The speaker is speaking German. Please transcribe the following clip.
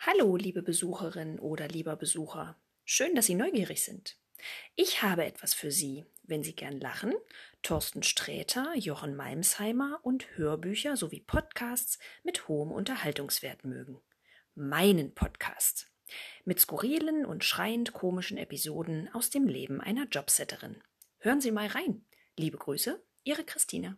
Hallo, liebe Besucherin oder lieber Besucher. Schön, dass Sie neugierig sind. Ich habe etwas für Sie, wenn Sie gern lachen, Thorsten Sträter, Jochen Malmsheimer und Hörbücher sowie Podcasts mit hohem Unterhaltungswert mögen. Meinen Podcast. Mit skurrilen und schreiend komischen Episoden aus dem Leben einer Jobsetterin. Hören Sie mal rein. Liebe Grüße, Ihre Christine.